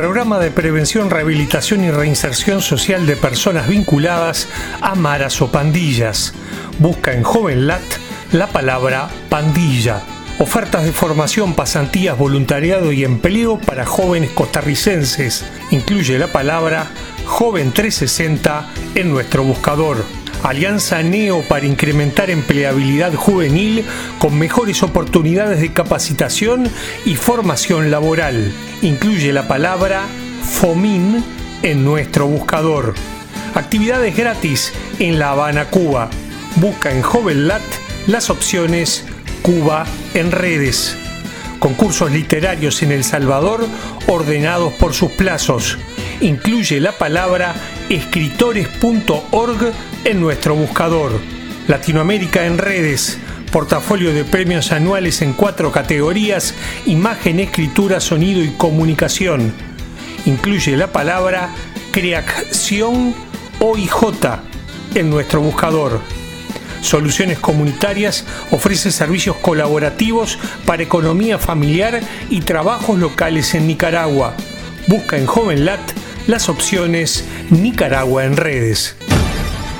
Programa de Prevención, Rehabilitación y Reinserción Social de Personas Vinculadas a Maras o Pandillas. Busca en JovenLat la palabra pandilla. Ofertas de formación, pasantías, voluntariado y empleo para jóvenes costarricenses. Incluye la palabra Joven 360 en nuestro buscador. Alianza Neo para incrementar empleabilidad juvenil con mejores oportunidades de capacitación y formación laboral. Incluye la palabra FOMIN en nuestro buscador. Actividades gratis en La Habana, Cuba. Busca en JovenLat las opciones Cuba en redes. Concursos literarios en El Salvador ordenados por sus plazos. Incluye la palabra escritores.org en nuestro buscador. Latinoamérica en redes. Portafolio de premios anuales en cuatro categorías, imagen, escritura, sonido y comunicación. Incluye la palabra creación OIJ en nuestro buscador. Soluciones Comunitarias ofrece servicios colaborativos para economía familiar y trabajos locales en Nicaragua. Busca en JovenLat las opciones Nicaragua en redes.